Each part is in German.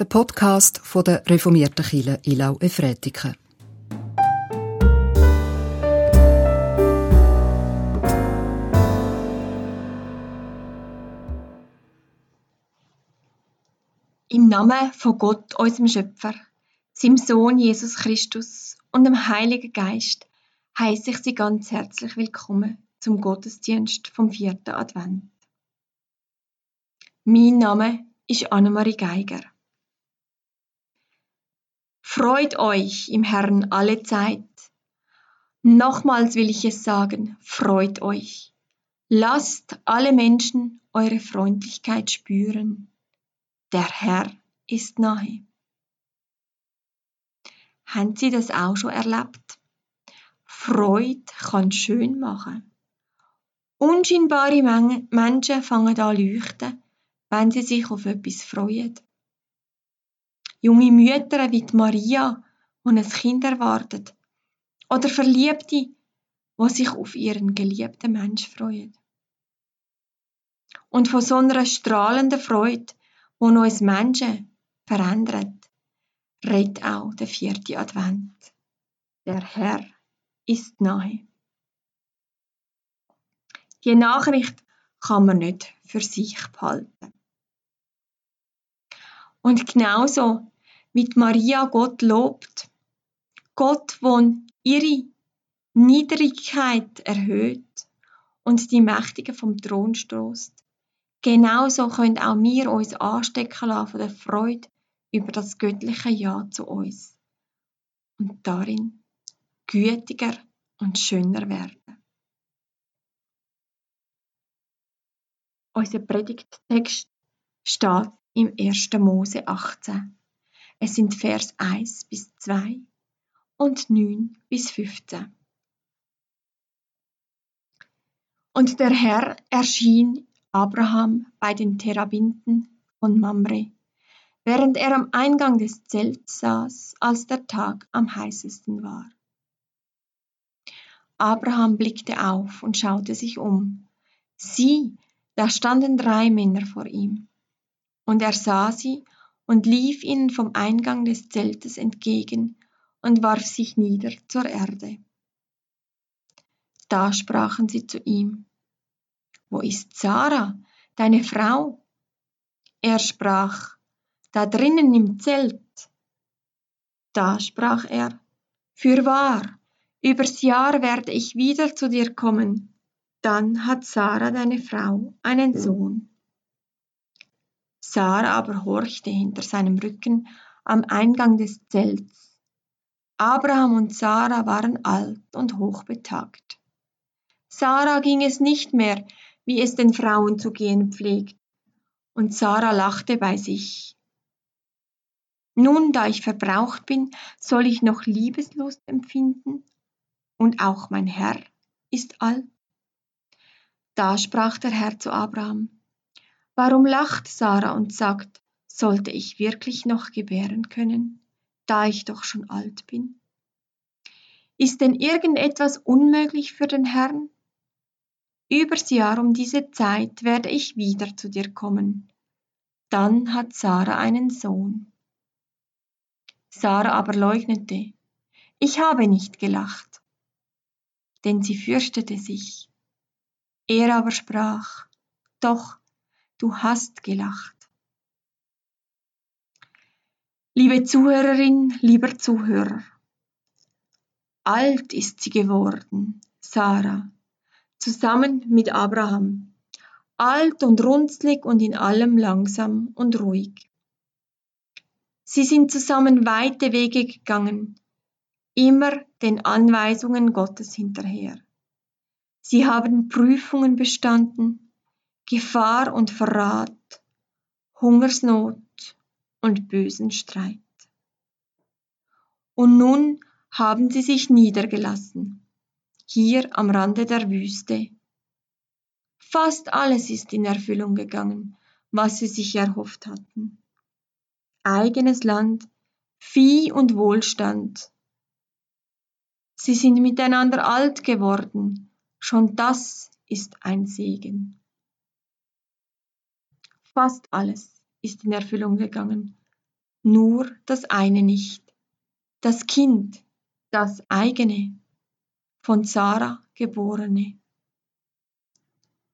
der Podcast von der reformierten Kirche Ilau Efretiken. Im Namen von Gott, unserem Schöpfer, seinem Sohn Jesus Christus und dem Heiligen Geist heiße ich Sie ganz herzlich willkommen zum Gottesdienst vom vierten Advent. Mein Name ist Annemarie Geiger. Freut euch im Herrn alle Zeit. Nochmals will ich es sagen, freut euch. Lasst alle Menschen eure Freundlichkeit spüren. Der Herr ist nahe. Haben Sie das auch schon erlebt? Freude kann schön machen. Unscheinbare Menschen fangen an leuchten, wenn sie sich auf etwas freuen. Junge Mütter wie Maria, die ein Kind erwartet. Oder Verliebte, die sich auf ihren geliebten Mensch freuen. Und von so einer strahlenden Freude, die uns Menschen verändert, redet auch der vierte Advent. Der Herr ist nahe. Die Nachricht kann man nicht für sich behalten. Und genauso wie Maria Gott lobt, Gott, wo ihre Niedrigkeit erhöht und die Mächtigen vom Thron stoßt, genauso können auch wir uns anstecken lassen von der Freude über das göttliche Ja zu uns. Und darin gütiger und schöner werden. Unser Predigttext steht im 1. Mose 18. Es sind Vers 1 bis 2 und 9 bis 15. Und der Herr erschien Abraham bei den Terabinten von Mamre während er am Eingang des Zelts saß, als der Tag am heißesten war. Abraham blickte auf und schaute sich um. Sieh, da standen drei Männer vor ihm. Und er sah sie und lief ihnen vom Eingang des Zeltes entgegen und warf sich nieder zur Erde. Da sprachen sie zu ihm, Wo ist Sarah, deine Frau? Er sprach, da drinnen im Zelt. Da sprach er, Fürwahr, übers Jahr werde ich wieder zu dir kommen. Dann hat Sarah, deine Frau, einen Sohn. Sarah aber horchte hinter seinem Rücken am Eingang des Zelts. Abraham und Sarah waren alt und hochbetagt. Sarah ging es nicht mehr, wie es den Frauen zu gehen pflegt, und Sarah lachte bei sich. Nun, da ich verbraucht bin, soll ich noch Liebeslust empfinden? Und auch mein Herr ist alt. Da sprach der Herr zu Abraham, Warum lacht Sarah und sagt, sollte ich wirklich noch gebären können, da ich doch schon alt bin? Ist denn irgendetwas unmöglich für den Herrn? Übers Jahr um diese Zeit werde ich wieder zu dir kommen. Dann hat Sarah einen Sohn. Sarah aber leugnete, ich habe nicht gelacht, denn sie fürchtete sich. Er aber sprach, doch, du hast gelacht. Liebe Zuhörerin, lieber Zuhörer, alt ist sie geworden, Sarah, zusammen mit Abraham, alt und runzlig und in allem langsam und ruhig. Sie sind zusammen weite Wege gegangen, immer den Anweisungen Gottes hinterher. Sie haben Prüfungen bestanden, Gefahr und Verrat, Hungersnot und bösen Streit. Und nun haben sie sich niedergelassen, hier am Rande der Wüste. Fast alles ist in Erfüllung gegangen, was sie sich erhofft hatten eigenes Land, Vieh und Wohlstand. Sie sind miteinander alt geworden, schon das ist ein Segen. Fast alles ist in Erfüllung gegangen, nur das eine nicht, das Kind, das eigene, von Sarah geborene.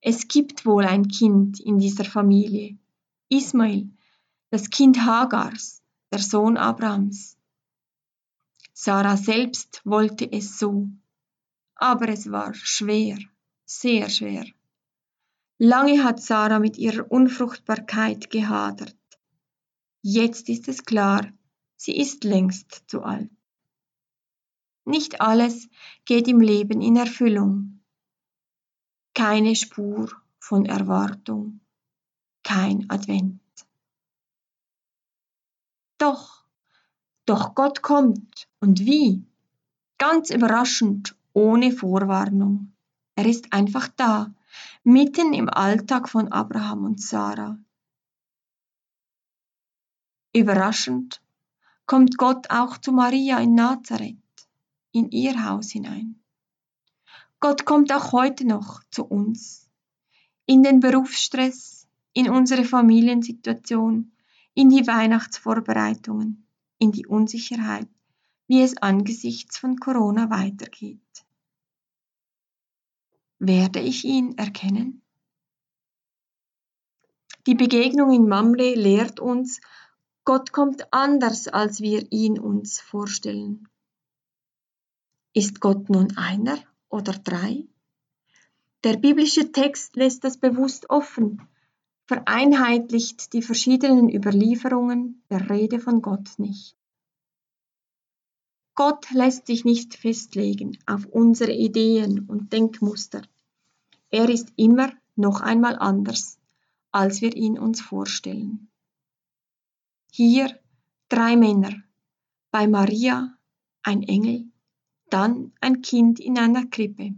Es gibt wohl ein Kind in dieser Familie, Ismail, das Kind Hagars, der Sohn Abrahams. Sarah selbst wollte es so, aber es war schwer, sehr schwer. Lange hat Sarah mit ihrer Unfruchtbarkeit gehadert. Jetzt ist es klar, sie ist längst zu alt. Nicht alles geht im Leben in Erfüllung. Keine Spur von Erwartung, kein Advent. Doch, doch Gott kommt und wie? Ganz überraschend, ohne Vorwarnung. Er ist einfach da, mitten im Alltag von Abraham und Sarah. Überraschend kommt Gott auch zu Maria in Nazareth, in ihr Haus hinein. Gott kommt auch heute noch zu uns, in den Berufsstress, in unsere Familiensituation, in die Weihnachtsvorbereitungen, in die Unsicherheit, wie es angesichts von Corona weitergeht. Werde ich ihn erkennen? Die Begegnung in Mamre lehrt uns, Gott kommt anders, als wir ihn uns vorstellen. Ist Gott nun einer oder drei? Der biblische Text lässt das bewusst offen, vereinheitlicht die verschiedenen Überlieferungen der Rede von Gott nicht. Gott lässt sich nicht festlegen auf unsere Ideen und Denkmuster. Er ist immer noch einmal anders, als wir ihn uns vorstellen. Hier drei Männer, bei Maria ein Engel, dann ein Kind in einer Krippe.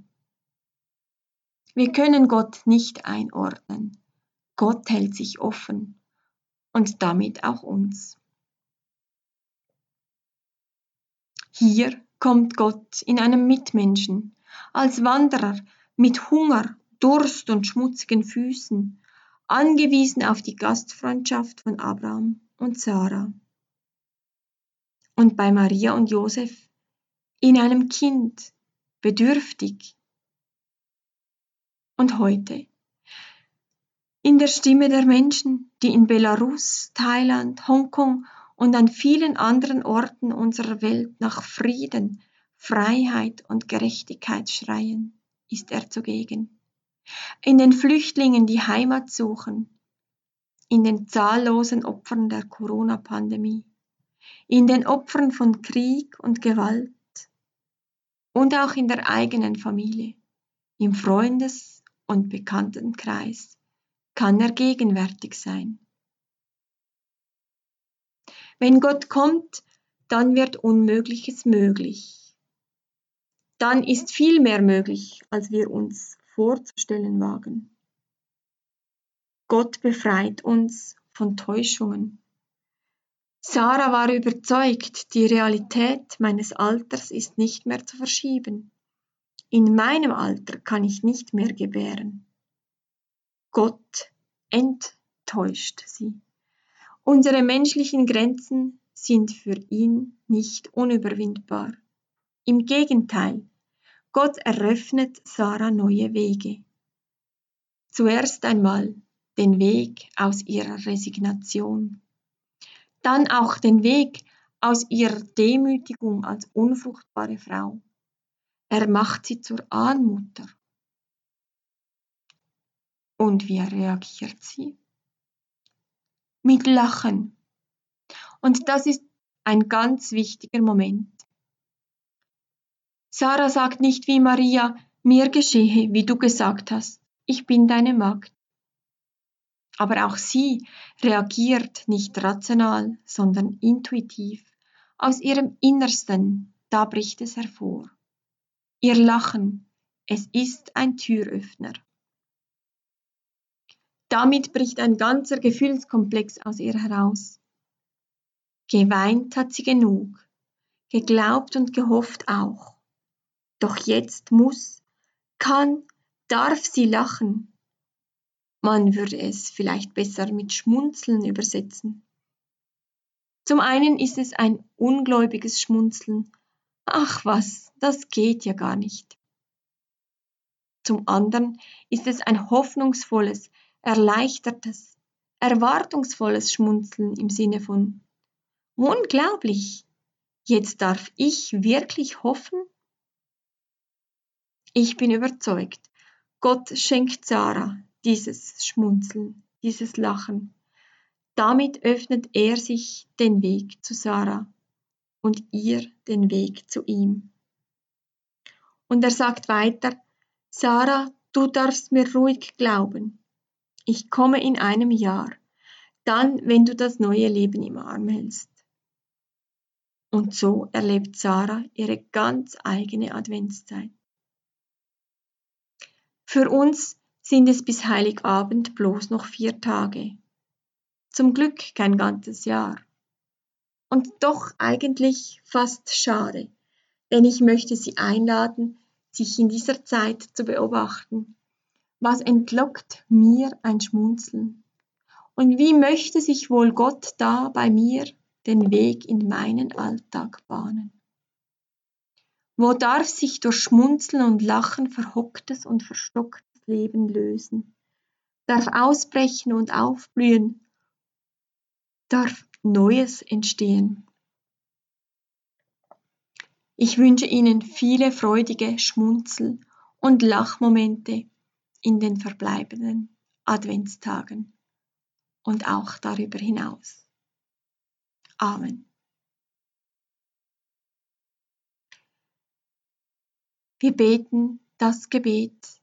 Wir können Gott nicht einordnen. Gott hält sich offen und damit auch uns. Hier kommt Gott in einem Mitmenschen, als Wanderer mit Hunger, Durst und schmutzigen Füßen, angewiesen auf die Gastfreundschaft von Abraham und Sarah. Und bei Maria und Josef in einem Kind, bedürftig. Und heute in der Stimme der Menschen, die in Belarus, Thailand, Hongkong und an vielen anderen Orten unserer Welt nach Frieden, Freiheit und Gerechtigkeit schreien, ist er zugegen. In den Flüchtlingen, die Heimat suchen, in den zahllosen Opfern der Corona-Pandemie, in den Opfern von Krieg und Gewalt und auch in der eigenen Familie, im Freundes- und Bekanntenkreis kann er gegenwärtig sein. Wenn Gott kommt, dann wird Unmögliches möglich. Dann ist viel mehr möglich, als wir uns vorzustellen wagen. Gott befreit uns von Täuschungen. Sarah war überzeugt, die Realität meines Alters ist nicht mehr zu verschieben. In meinem Alter kann ich nicht mehr gebären. Gott enttäuscht sie. Unsere menschlichen Grenzen sind für ihn nicht unüberwindbar. Im Gegenteil, Gott eröffnet Sarah neue Wege. Zuerst einmal den Weg aus ihrer Resignation, dann auch den Weg aus ihrer Demütigung als unfruchtbare Frau. Er macht sie zur Ahnmutter. Und wie reagiert sie? Mit Lachen. Und das ist ein ganz wichtiger Moment. Sarah sagt nicht wie Maria, mir geschehe, wie du gesagt hast, ich bin deine Magd. Aber auch sie reagiert nicht rational, sondern intuitiv. Aus ihrem Innersten, da bricht es hervor. Ihr Lachen, es ist ein Türöffner. Damit bricht ein ganzer Gefühlskomplex aus ihr heraus. Geweint hat sie genug, geglaubt und gehofft auch. Doch jetzt muss, kann, darf sie lachen, man würde es vielleicht besser mit Schmunzeln übersetzen. Zum einen ist es ein ungläubiges Schmunzeln. Ach was, das geht ja gar nicht. Zum anderen ist es ein hoffnungsvolles, erleichtertes, erwartungsvolles Schmunzeln im Sinne von Unglaublich, jetzt darf ich wirklich hoffen? Ich bin überzeugt, Gott schenkt Sarah dieses Schmunzeln, dieses Lachen. Damit öffnet er sich den Weg zu Sarah und ihr den Weg zu ihm. Und er sagt weiter, Sarah, du darfst mir ruhig glauben. Ich komme in einem Jahr, dann, wenn du das neue Leben im Arm hältst. Und so erlebt Sarah ihre ganz eigene Adventszeit. Für uns sind es bis Heiligabend bloß noch vier Tage. Zum Glück kein ganzes Jahr. Und doch eigentlich fast schade, denn ich möchte Sie einladen, sich in dieser Zeit zu beobachten. Was entlockt mir ein Schmunzeln? Und wie möchte sich wohl Gott da bei mir den Weg in meinen Alltag bahnen? Wo darf sich durch Schmunzeln und Lachen verhocktes und verstocktes Leben lösen? Darf ausbrechen und aufblühen? Darf Neues entstehen? Ich wünsche Ihnen viele freudige Schmunzel- und Lachmomente in den verbleibenden Adventstagen und auch darüber hinaus. Amen. Wir beten das Gebet,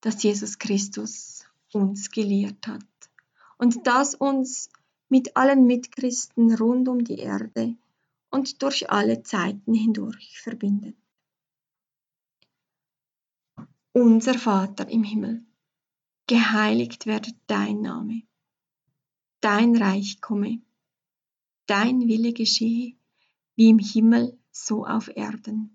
das Jesus Christus uns gelehrt hat und das uns mit allen Mitchristen rund um die Erde und durch alle Zeiten hindurch verbindet. Unser Vater im Himmel, geheiligt werde dein Name, dein Reich komme, dein Wille geschehe, wie im Himmel so auf Erden.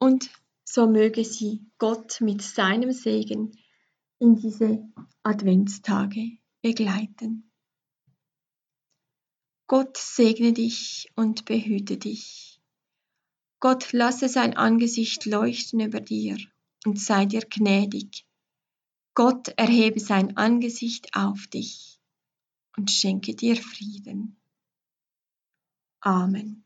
Und so möge sie Gott mit seinem Segen in diese Adventstage begleiten. Gott segne dich und behüte dich. Gott lasse sein Angesicht leuchten über dir und sei dir gnädig. Gott erhebe sein Angesicht auf dich und schenke dir Frieden. Amen.